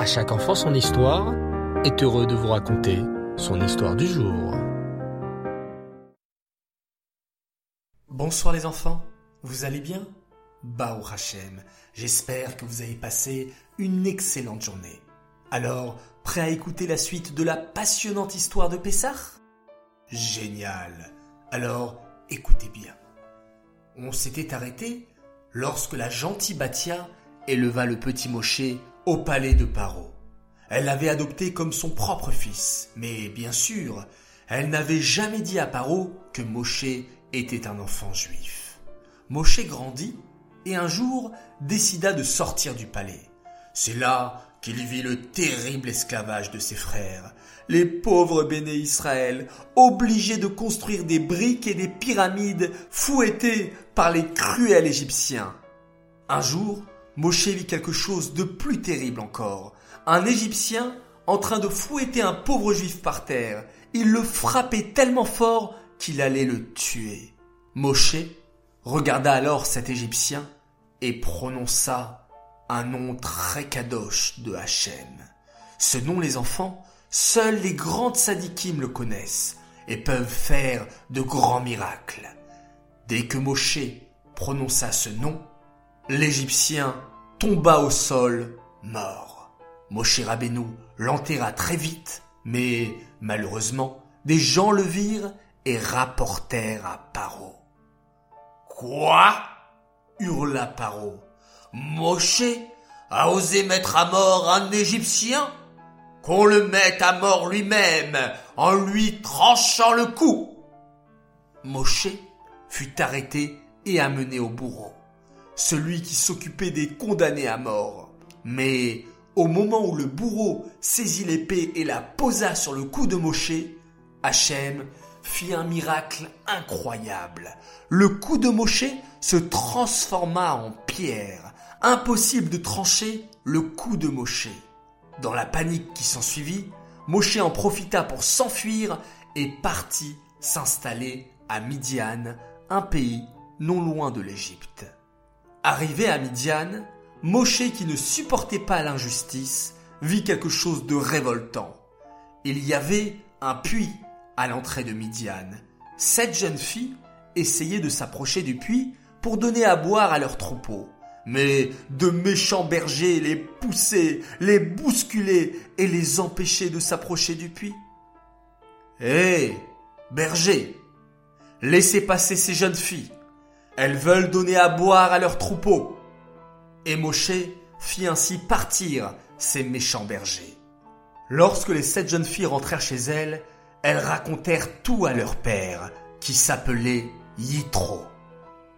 À chaque enfant son histoire est heureux de vous raconter son histoire du jour. Bonsoir les enfants, vous allez bien? Bao Hachem, j'espère que vous avez passé une excellente journée. Alors, prêt à écouter la suite de la passionnante histoire de Pessah? Génial Alors, écoutez bien. On s'était arrêté lorsque la gentille Batia éleva le petit Moshe au palais de Paro. Elle l'avait adopté comme son propre fils, mais bien sûr, elle n'avait jamais dit à Paro que Moshe était un enfant juif. Moshe grandit et un jour décida de sortir du palais. C'est là qu'il vit le terrible esclavage de ses frères, les pauvres béné Israël, obligés de construire des briques et des pyramides fouettés par les cruels Égyptiens. Un jour, Moshe vit quelque chose de plus terrible encore. Un Égyptien en train de fouetter un pauvre juif par terre. Il le frappait tellement fort qu'il allait le tuer. Moshe regarda alors cet Égyptien et prononça un nom très kadosh de Hachem. Ce nom, les enfants, seuls les grandes sadikim le connaissent et peuvent faire de grands miracles. Dès que Moshe prononça ce nom, l'Égyptien tomba au sol, mort. Moshe Rabbeinu l'enterra très vite, mais malheureusement, des gens le virent et rapportèrent à Paro. Quoi? hurla Paro. Moshe a osé mettre à mort un Égyptien? Qu'on le mette à mort lui-même en lui tranchant le cou? Moshe fut arrêté et amené au bourreau, celui qui s'occupait des condamnés à mort. Mais au moment où le bourreau saisit l'épée et la posa sur le cou de Moshe, Hachem fit un miracle incroyable. Le cou de Moshe se transforma en pierre. Impossible de trancher le cou de Moshe. Dans la panique qui s'ensuivit, Moshe en profita pour s'enfuir et partit s'installer à Midian, un pays non loin de l'Égypte. Arrivé à Midian, Moshe qui ne supportait pas l'injustice vit quelque chose de révoltant. Il y avait un puits à l'entrée de Midian. Sept jeunes filles essayaient de s'approcher du puits pour donner à boire à leurs troupeaux. Mais de méchants bergers les poussaient, les bousculaient et les empêchaient de s'approcher du puits. Hé, bergers, laissez passer ces jeunes filles. Elles veulent donner à boire à leurs troupeaux. Et Moshe fit ainsi partir ces méchants bergers. Lorsque les sept jeunes filles rentrèrent chez elles, elles racontèrent tout à leur père, qui s'appelait Yitro.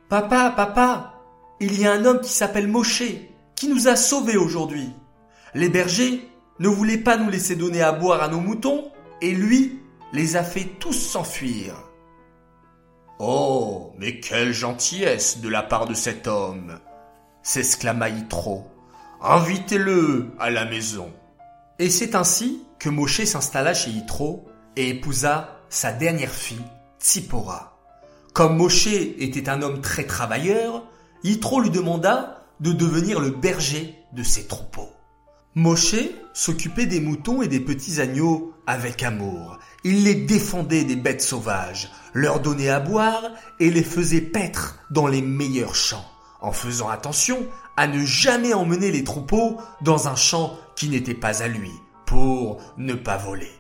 Papa, papa, il y a un homme qui s'appelle Moshe, qui nous a sauvés aujourd'hui. Les bergers ne voulaient pas nous laisser donner à boire à nos moutons, et lui les a fait tous s'enfuir. Oh, mais quelle gentillesse de la part de cet homme s'exclama Yitro. Invitez-le à la maison. Et c'est ainsi que Moshe s'installa chez Yitro et épousa sa dernière fille, Tsipora. Comme Moshe était un homme très travailleur, Yitro lui demanda de devenir le berger de ses troupeaux. Moshe s'occupait des moutons et des petits agneaux avec amour. Il les défendait des bêtes sauvages, leur donnait à boire et les faisait paître dans les meilleurs champs, en faisant attention à ne jamais emmener les troupeaux dans un champ qui n'était pas à lui, pour ne pas voler.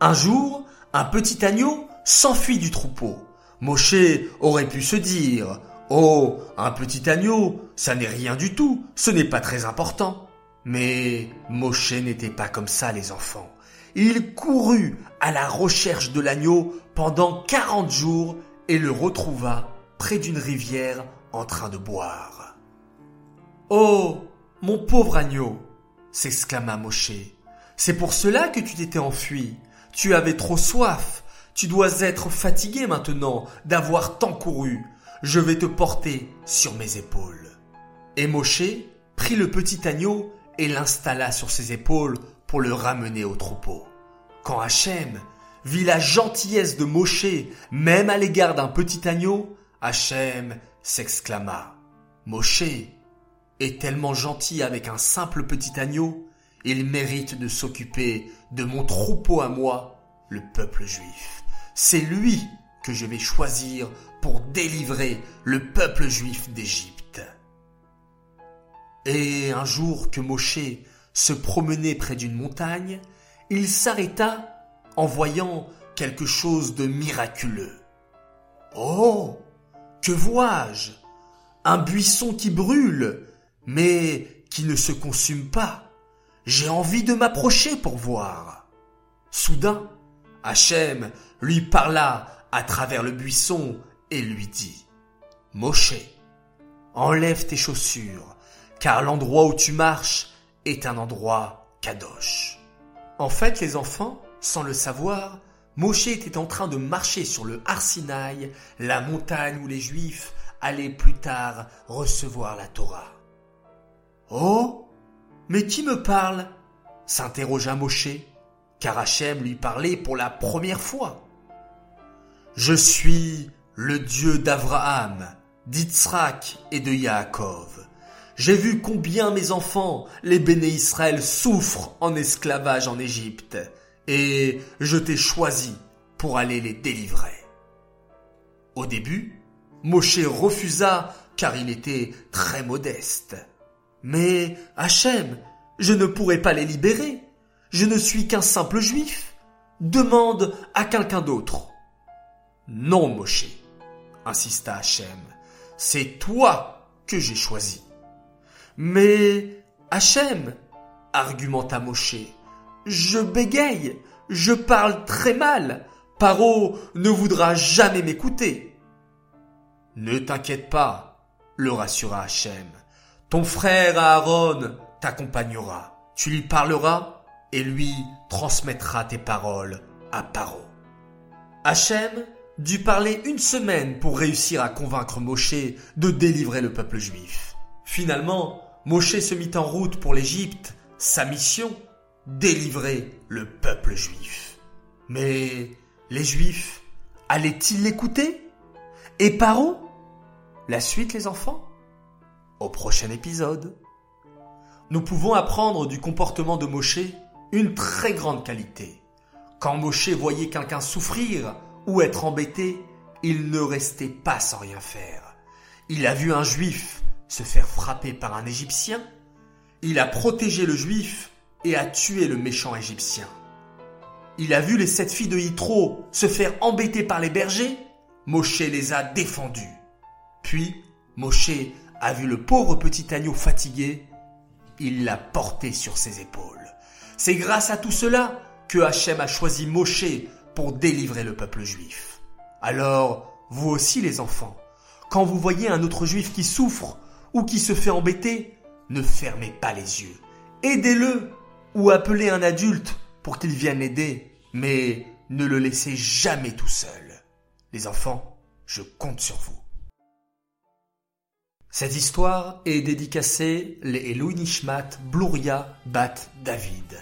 Un jour, un petit agneau s'enfuit du troupeau. Moshe aurait pu se dire Oh, un petit agneau, ça n'est rien du tout, ce n'est pas très important. Mais Moshe n'était pas comme ça, les enfants. Il courut à la recherche de l'agneau pendant quarante jours et le retrouva près d'une rivière en train de boire. Oh, mon pauvre agneau, s'exclama Moshe. C'est pour cela que tu t'étais enfui. Tu avais trop soif. Tu dois être fatigué maintenant d'avoir tant couru. Je vais te porter sur mes épaules. Et Moshe prit le petit agneau et l'installa sur ses épaules pour le ramener au troupeau. Quand Hachem vit la gentillesse de Moshe, même à l'égard d'un petit agneau, Hachem s'exclama. Moshe est tellement gentil avec un simple petit agneau, il mérite de s'occuper de mon troupeau à moi, le peuple juif. C'est lui que je vais choisir pour délivrer le peuple juif d'Égypte. Et un jour que Moshe se promenait près d'une montagne, il s'arrêta en voyant quelque chose de miraculeux. Oh Que vois-je? Un buisson qui brûle, mais qui ne se consume pas. J'ai envie de m'approcher pour voir. Soudain, Hachem lui parla à travers le buisson et lui dit Moshe, enlève tes chaussures, car l'endroit où tu marches est un endroit kadosh. En fait, les enfants, sans le savoir, Moshe était en train de marcher sur le Arsinaï, la montagne où les Juifs allaient plus tard recevoir la Torah. Oh Mais qui me parle? s'interrogea Moshe, car Hachem lui parlait pour la première fois. Je suis le Dieu d'Abraham, d'Itsrak et de Yaakov. J'ai vu combien mes enfants, les béné Israël, souffrent en esclavage en Égypte et je t'ai choisi pour aller les délivrer. Au début, Moshe refusa car il était très modeste. Mais Hachem, je ne pourrai pas les libérer. Je ne suis qu'un simple juif. Demande à quelqu'un d'autre. Non, Moshe, insista Hachem, c'est toi que j'ai choisi. Mais Hachem, argumenta Moshe, je bégaye, je parle très mal. Paro ne voudra jamais m'écouter. Ne t'inquiète pas, le rassura Hachem. Ton frère Aaron t'accompagnera. Tu lui parleras et lui transmettra tes paroles à Paro. Hachem dut parler une semaine pour réussir à convaincre Moshe de délivrer le peuple juif. Finalement, Moshe se mit en route pour l'Égypte. Sa mission délivrer le peuple juif. Mais les juifs allaient-ils l'écouter? Et par où? La suite les enfants? Au prochain épisode. Nous pouvons apprendre du comportement de Moshe une très grande qualité. Quand Moshe voyait quelqu'un souffrir ou être embêté, il ne restait pas sans rien faire. Il a vu un juif se faire frapper par un Égyptien. Il a protégé le juif et a tué le méchant Égyptien. Il a vu les sept filles de Yitro se faire embêter par les bergers. Moshe les a défendus. Puis, Moshe a vu le pauvre petit agneau fatigué. Il l'a porté sur ses épaules. C'est grâce à tout cela que Hachem a choisi Moshe pour délivrer le peuple juif. Alors, vous aussi les enfants, quand vous voyez un autre juif qui souffre ou qui se fait embêter, ne fermez pas les yeux. Aidez-le ou appelez un adulte pour qu'il vienne l'aider, mais ne le laissez jamais tout seul. Les enfants, je compte sur vous. Cette histoire est dédicacée les Eloi Nishmat Bluria Bat David.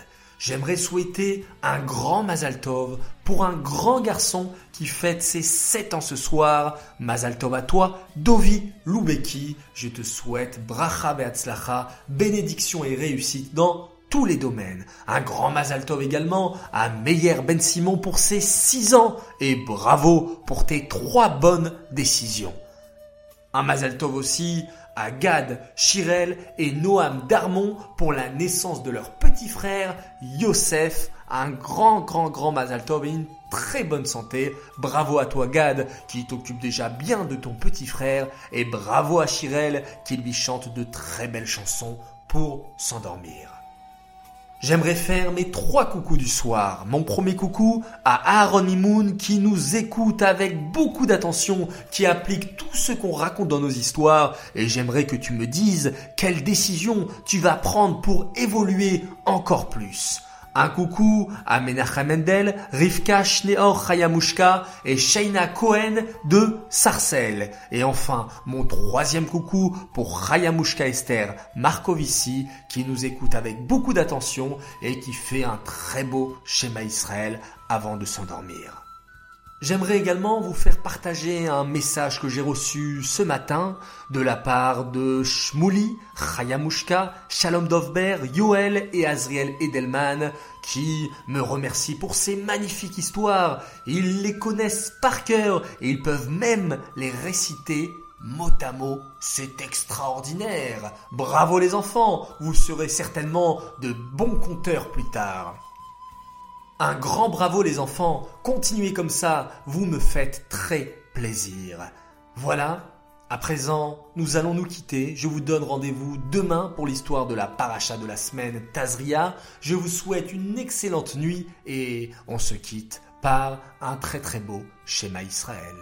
J'aimerais souhaiter un grand Mazal Tov pour un grand garçon qui fête ses 7 ans ce soir. Mazal Tov à toi, Dovi Loubeki. Je te souhaite bracha be'atzlacha, bénédiction et réussite dans tous les domaines. Un grand Mazal Tov également à Meyer Ben Simon pour ses 6 ans et bravo pour tes 3 bonnes décisions. Un Mazal Tov aussi à Gad, Shirel et Noam Darmon pour la naissance de leur petit frère Yosef. Un grand, grand, grand Mazal Tov et une très bonne santé. Bravo à toi Gad qui t'occupe déjà bien de ton petit frère et bravo à Shirel qui lui chante de très belles chansons pour s'endormir. J'aimerais faire mes trois coucous du soir. Mon premier coucou à Aaron Imoun qui nous écoute avec beaucoup d'attention, qui applique tout ce qu'on raconte dans nos histoires et j'aimerais que tu me dises quelle décision tu vas prendre pour évoluer encore plus. Un coucou à Menachem Mendel, Rivka Schneor Chayamushka et Shaina Cohen de Sarcelles. Et enfin, mon troisième coucou pour Chayamushka Esther Marcovici qui nous écoute avec beaucoup d'attention et qui fait un très beau schéma Israël avant de s'endormir. J'aimerais également vous faire partager un message que j'ai reçu ce matin de la part de Shmuli, Chayamushka, Shalom Dovber, Yoel et Azriel Edelman qui me remercient pour ces magnifiques histoires. Ils les connaissent par cœur et ils peuvent même les réciter mot à mot. C'est extraordinaire. Bravo les enfants, vous serez certainement de bons conteurs plus tard. Un grand bravo les enfants, continuez comme ça, vous me faites très plaisir. Voilà, à présent, nous allons nous quitter. Je vous donne rendez-vous demain pour l'histoire de la paracha de la semaine Tazria. Je vous souhaite une excellente nuit et on se quitte par un très très beau schéma Israël.